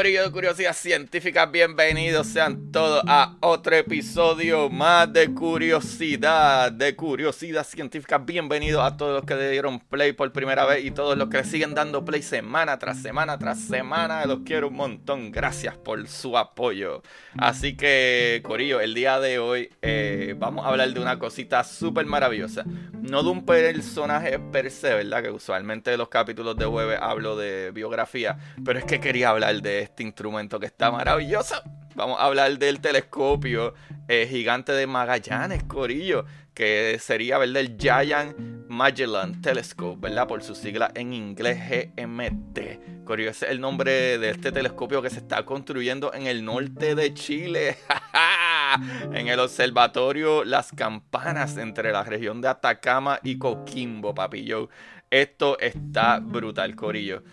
Corillo de Curiosidad Científica, bienvenidos sean todos a otro episodio más de Curiosidad, de Curiosidad Científica. Bienvenidos a todos los que le dieron play por primera vez y todos los que le siguen dando play semana tras semana tras semana. Los quiero un montón, gracias por su apoyo. Así que, Corillo, el día de hoy eh, vamos a hablar de una cosita súper maravillosa. No de un personaje per se, ¿verdad? Que usualmente en los capítulos de web hablo de biografía, pero es que quería hablar de este instrumento que está maravilloso. Vamos a hablar del telescopio eh, gigante de Magallanes, Corillo, que sería. El Giant Magellan Telescope, ¿verdad? Por su sigla en inglés GMT. Corillo, ese es el nombre de este telescopio que se está construyendo en el norte de Chile. en el observatorio Las Campanas entre la región de Atacama y Coquimbo, papillo. Esto está brutal, Corillo.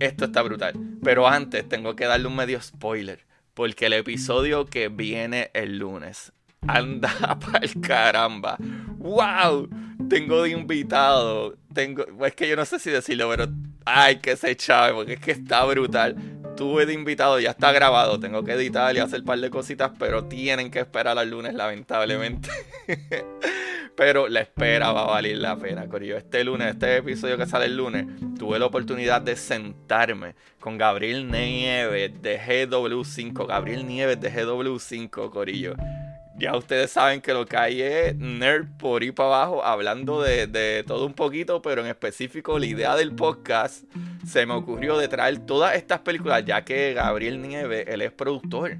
Esto está brutal. Pero antes tengo que darle un medio spoiler. Porque el episodio que viene el lunes. Anda pa'l caramba. ¡Wow! Tengo de invitado. Tengo. Es que yo no sé si decirlo, pero. Ay, que se chave, porque es que está brutal. Tuve de invitado, ya está grabado. Tengo que editar y hacer un par de cositas, pero tienen que esperar al lunes, lamentablemente. pero la espera va a valer la pena, Corillo. Este lunes, este episodio que sale el lunes, tuve la oportunidad de sentarme con Gabriel Nieves de GW5. Gabriel Nieves de GW5, Corillo. Ya ustedes saben que lo que hay es nerd por ir para abajo, hablando de, de, todo un poquito, pero en específico la idea del podcast se me ocurrió de traer todas estas películas, ya que Gabriel Nieves, él es productor.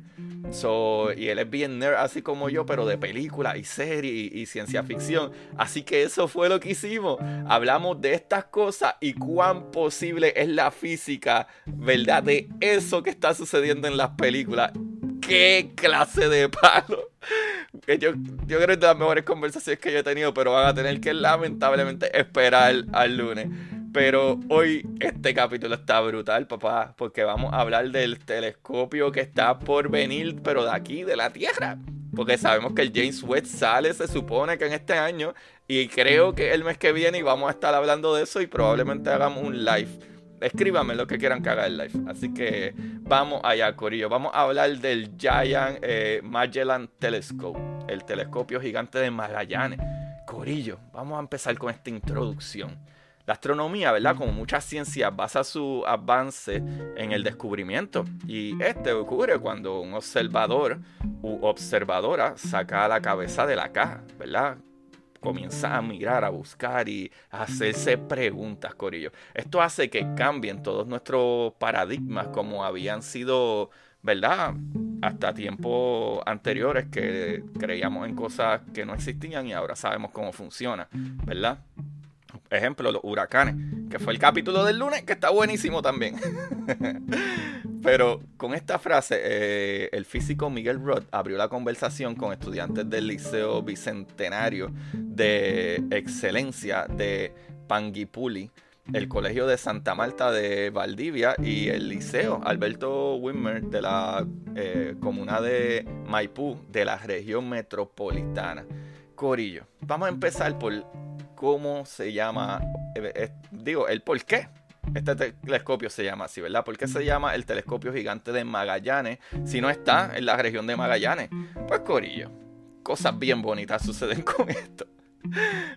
So, y él es bien nerd, así como yo, pero de películas y series y, y, ciencia ficción. Así que eso fue lo que hicimos. Hablamos de estas cosas y cuán posible es la física, ¿verdad? De eso que está sucediendo en las películas. ¡Qué clase de palo! Yo, yo creo que es de las mejores conversaciones que yo he tenido, pero van a tener que lamentablemente esperar al lunes. Pero hoy este capítulo está brutal, papá, porque vamos a hablar del telescopio que está por venir, pero de aquí, de la Tierra. Porque sabemos que el James Webb sale, se supone que en este año, y creo que el mes que viene y vamos a estar hablando de eso y probablemente hagamos un live. Escríbanme lo que quieran que haga el live. Así que vamos allá, Corillo. Vamos a hablar del Giant eh, Magellan Telescope, el telescopio gigante de Magallanes. Corillo, vamos a empezar con esta introducción. La astronomía, ¿verdad? Como muchas ciencias, basa su avance en el descubrimiento. Y este ocurre cuando un observador u observadora saca la cabeza de la caja, ¿verdad? Comienza a mirar, a buscar y a hacerse preguntas, Corillo. Esto hace que cambien todos nuestros paradigmas como habían sido, ¿verdad? Hasta tiempos anteriores que creíamos en cosas que no existían y ahora sabemos cómo funciona, ¿verdad? Ejemplo, los huracanes, que fue el capítulo del lunes, que está buenísimo también. Pero con esta frase, eh, el físico Miguel Roth abrió la conversación con estudiantes del Liceo Bicentenario de Excelencia de Panguipuli, el Colegio de Santa Marta de Valdivia y el Liceo Alberto Wimmer de la eh, comuna de Maipú, de la región metropolitana. Corillo, vamos a empezar por cómo se llama, eh, digo, el por qué este telescopio se llama así, ¿verdad? ¿Por qué se llama el telescopio gigante de Magallanes si no está en la región de Magallanes? Pues Corillo, cosas bien bonitas suceden con esto.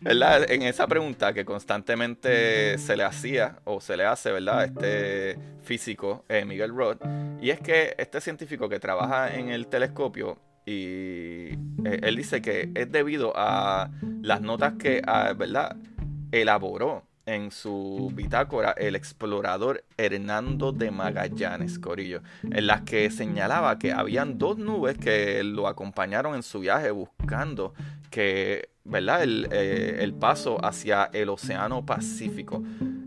¿Verdad? En esa pregunta que constantemente se le hacía o se le hace, ¿verdad? Este físico, eh, Miguel Roth, y es que este científico que trabaja en el telescopio y eh, él dice que es debido a las notas que, ah, ¿verdad? Elaboró en su bitácora el explorador Hernando de Magallanes, Corillo, en las que señalaba que habían dos nubes que lo acompañaron en su viaje buscando que, ¿verdad? El, eh, paso hacia el Océano Pacífico.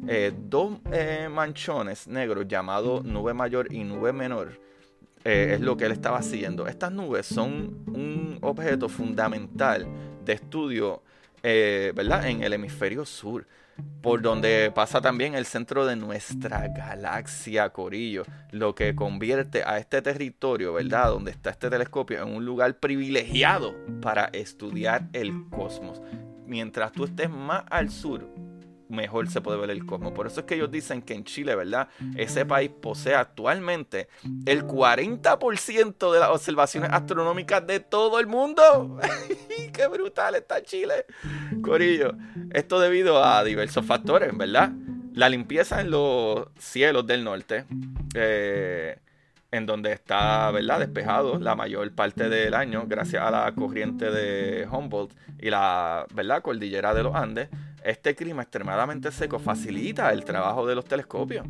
Eh, dos eh, manchones negros llamados nube mayor y nube menor. es lo que él estaba siguiendo. Estas nubes son un objeto fundamental de estudio ¿verdad? en el hemisferio sur por donde pasa también el centro de nuestra galaxia, Corillo, lo que convierte a este territorio, ¿verdad? Donde está este telescopio en un lugar privilegiado para estudiar el cosmos. Mientras tú estés más al sur, mejor se puede ver el cosmos. Por eso es que ellos dicen que en Chile, ¿verdad? Ese país posee actualmente el 40% de las observaciones astronómicas de todo el mundo. ¡Qué brutal está Chile! Corillo, esto debido a diversos factores, ¿verdad? La limpieza en los cielos del norte. Eh, en donde está ¿verdad? despejado la mayor parte del año gracias a la corriente de Humboldt y la ¿verdad? cordillera de los Andes, este clima extremadamente seco facilita el trabajo de los telescopios.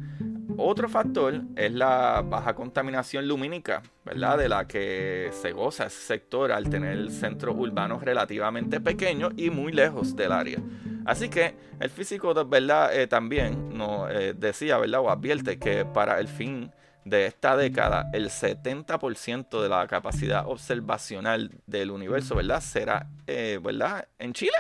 Otro factor es la baja contaminación lumínica, ¿verdad? De la que se goza ese sector al tener centros urbanos relativamente pequeños y muy lejos del área. Así que el físico, ¿verdad? Eh, también nos eh, decía, ¿verdad? O advierte que para el fin de esta década, el 70% de la capacidad observacional del universo, ¿verdad? Será, eh, ¿verdad? En Chile.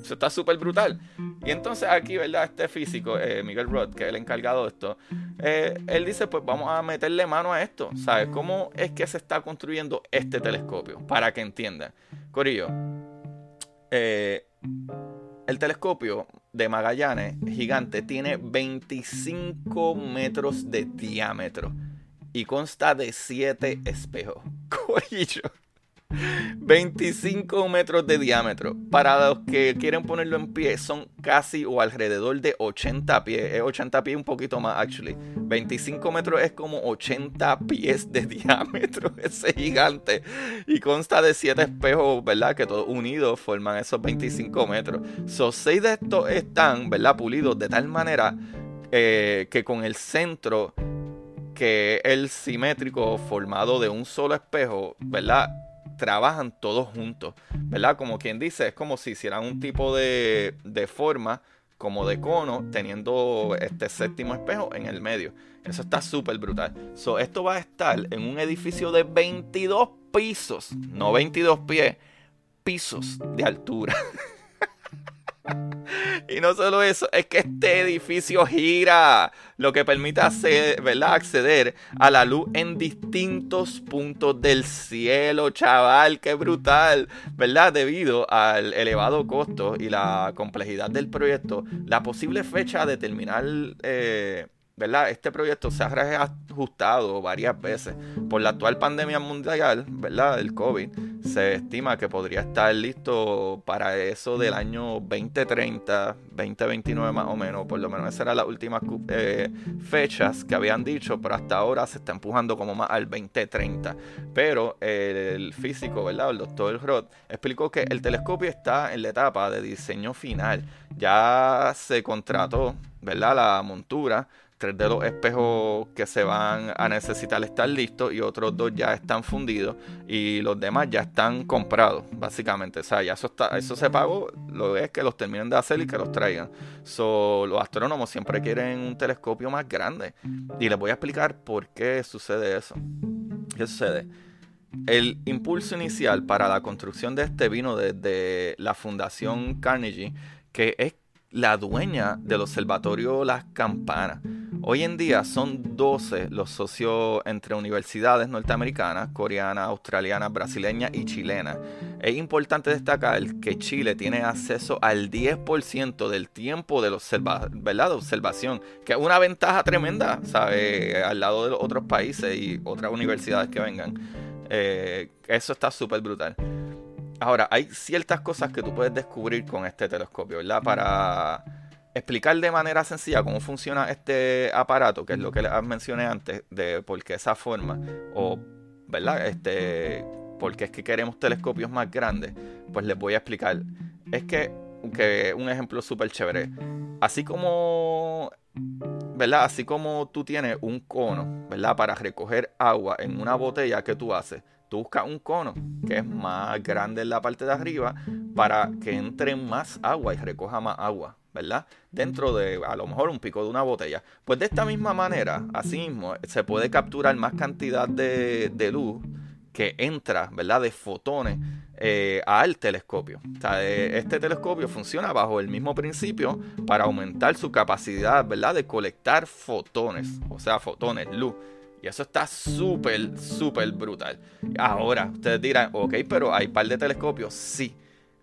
Eso está súper brutal. Y entonces aquí, ¿verdad? Este físico, eh, Miguel Roth, que es el encargado de esto, eh, él dice, pues vamos a meterle mano a esto. ¿Sabes? ¿Cómo es que se está construyendo este telescopio? Para que entiendan. Corillo, el telescopio de Magallanes gigante tiene 25 metros de diámetro y consta de 7 espejos. Corillo. 25 metros de diámetro. Para los que quieren ponerlo en pie, son casi o alrededor de 80 pies. Es 80 pies un poquito más, actually. 25 metros es como 80 pies de diámetro. Ese gigante. Y consta de 7 espejos, ¿verdad? Que todos unidos forman esos 25 metros. So, 6 de estos están, ¿verdad? Pulidos de tal manera eh, que con el centro que es el simétrico formado de un solo espejo, ¿verdad? Trabajan todos juntos, ¿verdad? Como quien dice, es como si hicieran un tipo de, de forma como de cono, teniendo este séptimo espejo en el medio. Eso está súper brutal. So, esto va a estar en un edificio de 22 pisos, no 22 pies, pisos de altura. Y no solo eso, es que este edificio gira, lo que permite acceder a la luz en distintos puntos del cielo, chaval, qué brutal, ¿verdad? Debido al elevado costo y la complejidad del proyecto, la posible fecha de terminar... Eh, ¿verdad? Este proyecto se ha reajustado varias veces por la actual pandemia mundial, ¿verdad? El COVID. Se estima que podría estar listo para eso del año 2030, 2029 más o menos. Por lo menos esas eran las últimas eh, fechas que habían dicho, pero hasta ahora se está empujando como más al 2030. Pero el físico, ¿verdad? El doctor Roth explicó que el telescopio está en la etapa de diseño final. Ya se contrató, ¿verdad? La montura tres de los espejos que se van a necesitar estar listos y otros dos ya están fundidos y los demás ya están comprados, básicamente. O sea, ya eso, está, eso se pagó, lo es que los terminen de hacer y que los traigan. So, los astrónomos siempre quieren un telescopio más grande y les voy a explicar por qué sucede eso. ¿Qué sucede? El impulso inicial para la construcción de este vino desde la Fundación Carnegie, que es la dueña del observatorio Las Campanas. Hoy en día son 12 los socios entre universidades norteamericanas, coreanas, australianas, brasileñas y chilenas. Es importante destacar que Chile tiene acceso al 10% del tiempo de, ¿verdad? de observación, que es una ventaja tremenda, ¿sabe? Al lado de los otros países y otras universidades que vengan. Eh, eso está súper brutal. Ahora, hay ciertas cosas que tú puedes descubrir con este telescopio, ¿verdad? Para explicar de manera sencilla cómo funciona este aparato, que es lo que les mencioné antes, de por qué esa forma, o, ¿verdad? Este, por qué es que queremos telescopios más grandes, pues les voy a explicar. Es que, que un ejemplo súper chévere. Así como, ¿verdad? Así como tú tienes un cono, ¿verdad? Para recoger agua en una botella que tú haces tú buscas un cono que es más grande en la parte de arriba para que entre más agua y recoja más agua, ¿verdad? Dentro de a lo mejor un pico de una botella. Pues de esta misma manera, así mismo, se puede capturar más cantidad de, luz que entra, ¿verdad? De fotones eh, al telescopio. Eh, este telescopio funciona bajo el mismo principio para aumentar su capacidad, ¿verdad? De colectar fotones, o sea, fotones, luz. Y eso está súper, súper brutal. Ahora, ustedes dirán, ok, pero hay par de telescopios, sí.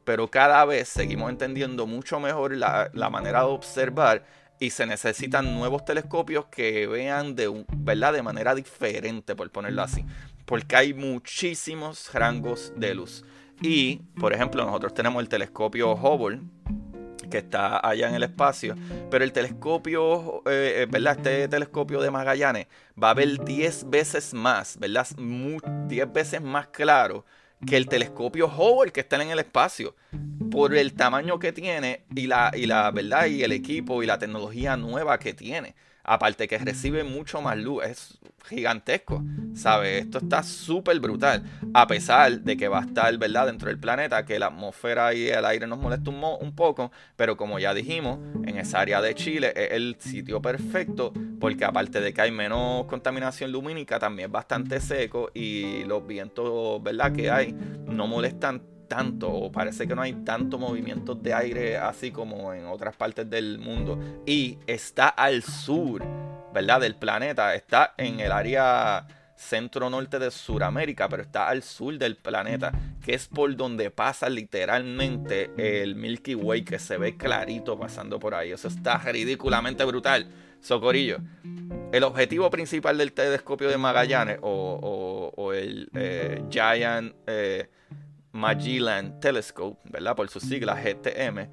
Pero cada vez seguimos entendiendo mucho mejor la, manera de observar y se necesitan nuevos telescopios que vean de, ¿verdad? de manera diferente, por ponerlo así. Porque hay muchísimos rangos de luz. Y, por ejemplo, nosotros tenemos el telescopio Hubble, que está allá en el espacio. Pero el telescopio, eh, eh, ¿verdad? Este telescopio de Magallanes va a ver 10 veces más, ¿verdad? 10 veces más claro que el telescopio Hubble que está en el espacio por el tamaño que tiene y la, y la verdad y el equipo y la tecnología nueva que tiene aparte que recibe mucho más luz, es gigantesco, ¿sabes? Esto está súper brutal, a pesar de que va a estar, ¿verdad? Dentro del planeta, que la atmósfera y el aire nos molesta un, un poco, pero como ya dijimos, en esa área de Chile es el sitio perfecto, porque aparte de que hay menos contaminación lumínica, también es bastante seco y los vientos, ¿verdad? Que hay no molestan tanto, o parece que no hay tanto movimiento de aire así como en otras partes del mundo. Y está al sur, ¿verdad? Del planeta. Está en el área centro-norte de Sudamérica, pero está al sur del planeta, que es por donde pasa literalmente el Milky Way, que se ve clarito pasando por ahí. Eso está ridículamente brutal. Socorillo. El objetivo principal del telescopio de Magallanes o, el eh, Giant eh, Magellan Telescope, ¿verdad? Por sus siglas GTM.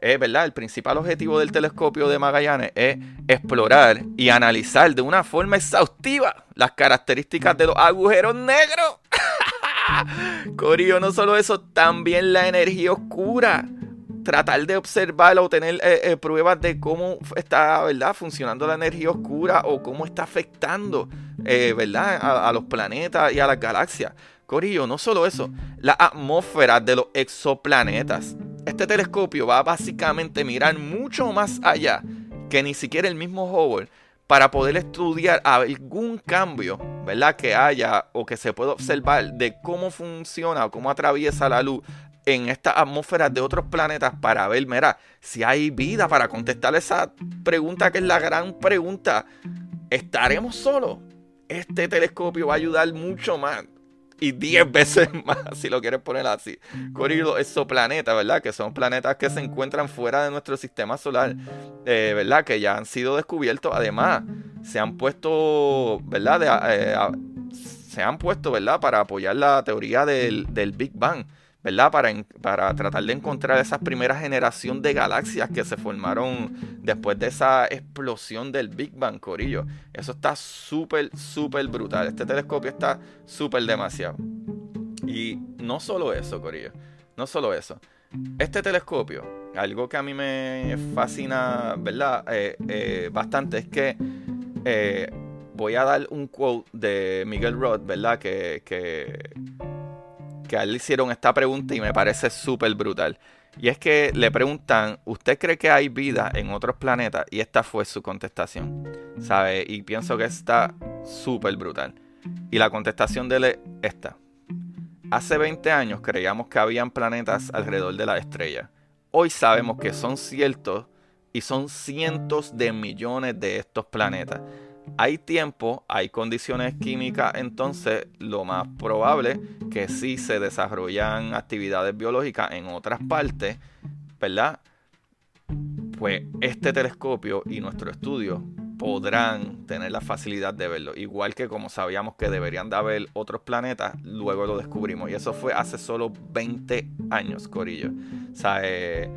Es, ¿verdad? El principal objetivo del telescopio de Magallanes es explorar y analizar de una forma exhaustiva las características de los agujeros negros. Corillo, no solo eso, también la energía oscura. Tratar de observar o tener eh, eh, pruebas de cómo está, ¿verdad? Funcionando la energía oscura o cómo está afectando, eh, ¿verdad? a los planetas y a las galaxias. Corillo, no solo eso, la atmósfera de los exoplanetas. Este telescopio va a básicamente mirar mucho más allá que ni siquiera el mismo Hubble para poder estudiar algún cambio, ¿verdad? Que haya o que se pueda observar de cómo funciona o cómo atraviesa la luz en esta atmósfera de otros planetas para ver, mira, si hay vida para contestar esa pregunta que es la gran pregunta. ¿Estaremos solos? Este telescopio va a ayudar mucho más y 10 veces más, si lo quieres poner así. Corrido exoplanetas, ¿verdad? Que son planetas que se encuentran fuera de nuestro sistema solar, eh, ¿verdad? Que ya han sido descubiertos. Además, se han puesto, ¿verdad? Eh, se han puesto, ¿verdad? Para apoyar la teoría del, del Big Bang. ¿Verdad? Para, para tratar de encontrar esa primera generación de galaxias que se formaron después de esa explosión del Big Bang, Corillo. Eso está súper, súper brutal. Este telescopio está súper demasiado. Y no solo eso, Corillo. No solo eso. Este telescopio, algo que a mí me fascina, ¿verdad? Eh, eh, bastante es que eh, voy a dar un quote de Miguel Roth, ¿verdad? Que, que que a él le hicieron esta pregunta y me parece súper brutal. Y es que le preguntan, ¿usted cree que hay vida en otros planetas? Y esta fue su contestación, ¿sabe? Y pienso que está súper brutal. Y la contestación de él es esta. Hace 20 años creíamos que habían planetas alrededor de la estrella. Hoy sabemos que son ciertos y son cientos de millones de estos planetas hay tiempo, hay condiciones químicas, entonces lo más probable que sí se desarrollan actividades biológicas en otras partes, ¿verdad? Pues este telescopio y nuestro estudio podrán tener la facilidad de verlo. Igual que como sabíamos que deberían de haber otros planetas, luego lo descubrimos. Y eso fue hace solo 20 años, Corillo. O sea, eh,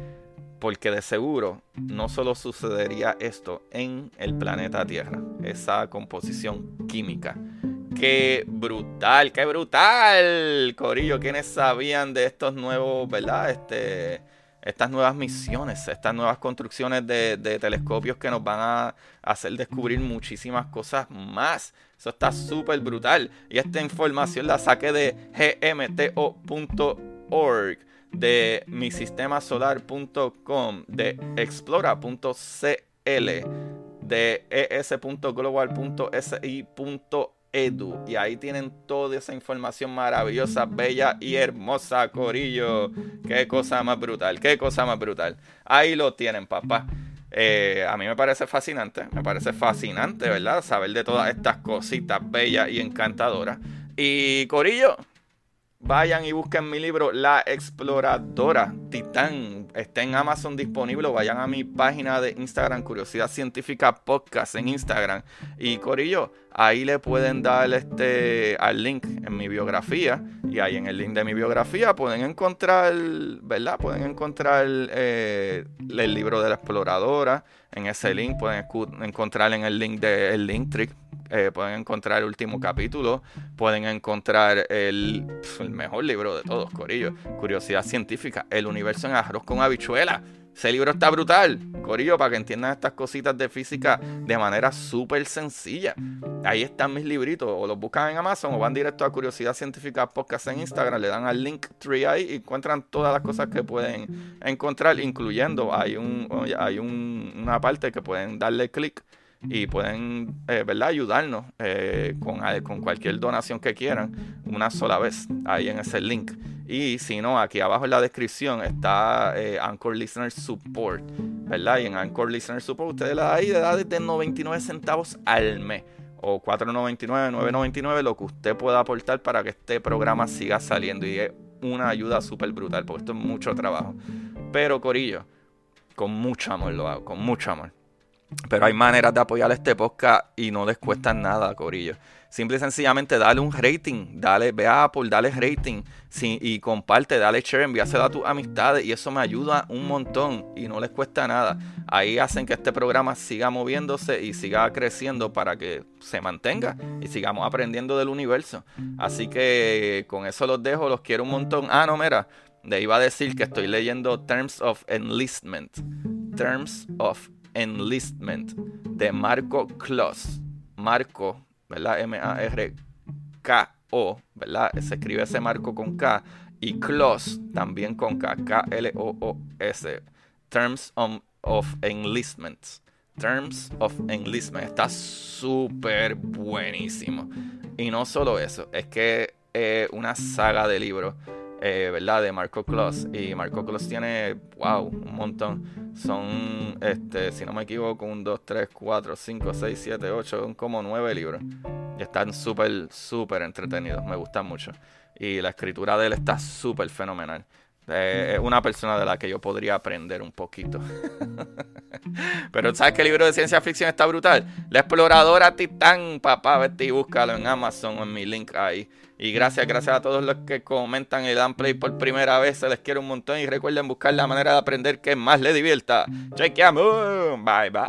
porque de seguro no solo sucedería esto en el planeta Tierra, esa composición química Qué brutal, qué brutal. Corillo, ¿quiénes sabían de estos nuevos, verdad? Este, estas nuevas misiones, estas nuevas construcciones de, telescopios que nos van a hacer descubrir muchísimas cosas más. Eso está súper brutal. Y esta información la saqué de gmto.org, de misistemasolar.com, de explora.cl, de es.global.si.edu. Y ahí tienen toda esa información maravillosa, bella y hermosa, Corillo. Qué cosa más brutal, qué cosa más brutal. Ahí lo tienen, papá. Eh, a mí me parece fascinante, me parece fascinante, ¿verdad? Saber de todas estas cositas bellas y encantadoras. Y Corillo, Vayan y busquen mi libro La Exploradora Titán. Está en Amazon disponible. Vayan a mi página de Instagram, Curiosidad Científica Podcast en Instagram. Y Corillo, ahí le pueden dar este al link en mi biografía. Y ahí en el link de mi biografía pueden encontrar, ¿verdad? Pueden encontrar eh, el libro de la exploradora. En ese link pueden encontrar en el link de el link trick eh, pueden encontrar el último capítulo, pueden encontrar el, mejor libro de todos, Corillo, Curiosidad Científica, El Universo en Arroz con Habichuela. Ese libro está brutal, Corillo, para que entiendan estas cositas de física de manera súper sencilla. Ahí están mis libritos, o los buscan en Amazon o van directo a Curiosidad Científica Podcast en Instagram, le dan al link tree ahí y encuentran todas las cosas que pueden encontrar, incluyendo hay, un, hay una parte que pueden darle clic y pueden eh, ¿verdad? ayudarnos eh, con, eh, con, cualquier donación que quieran una sola vez ahí en ese link. Y si no, aquí abajo en la descripción está Anchor Listener Support, ¿verdad? Y en Anchor Listener Support ustedes le ahí de da desde 99 centavos al mes o 4.99, 9.99, lo que usted pueda aportar para que este programa siga saliendo. Y es una ayuda súper brutal, porque esto es mucho trabajo. Pero Corillo, con mucho amor lo hago, con mucho amor. Pero hay maneras de apoyar este podcast y no les cuesta nada, Corillo. Simple y sencillamente dale un rating, dale, ve a Apple, dale rating y comparte, dale share, envíaselo a tus amistades y eso me ayuda un montón y no les cuesta nada. Ahí hacen que este programa siga moviéndose y siga creciendo para que se mantenga y sigamos aprendiendo del universo. Así que con eso los dejo, los quiero un montón. Ah, no, mira, de iba a decir que estoy leyendo Terms of Enlistment. Terms of Enlistment de Marco Kloss. Marco, ¿verdad? M-A-R-K-O, ¿verdad? Se escribe ese Marco con K. Y Kloss también con K. K-L-O-O-S. Terms of, Enlistment. Terms of Enlistment. Está súper buenísimo. Y no solo eso, es que es una saga de libros eh, ¿verdad? De Marco Kloss. Y Marco Kloss tiene, wow, un montón. Son, este, si no me equivoco, un 2, 3, 4, 5, 6, 7, 8, son como 9 libros. Y están súper, súper entretenidos. Me gustan mucho. Y la escritura de él está súper fenomenal. Eh, es una persona de la que yo podría aprender un poquito. Pero ¿sabes qué libro de ciencia ficción está brutal? La exploradora Titán, papá, vete y búscalo en Amazon o en mi link ahí. Y gracias, gracias a todos los que comentan y dan play por primera vez. Se les quiere un montón. Y recuerden buscar la manera de aprender que más les divierta. Chequeamos. Bye bye.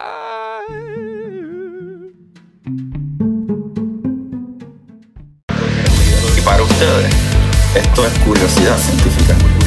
Y para ustedes, esto es curiosidad científica.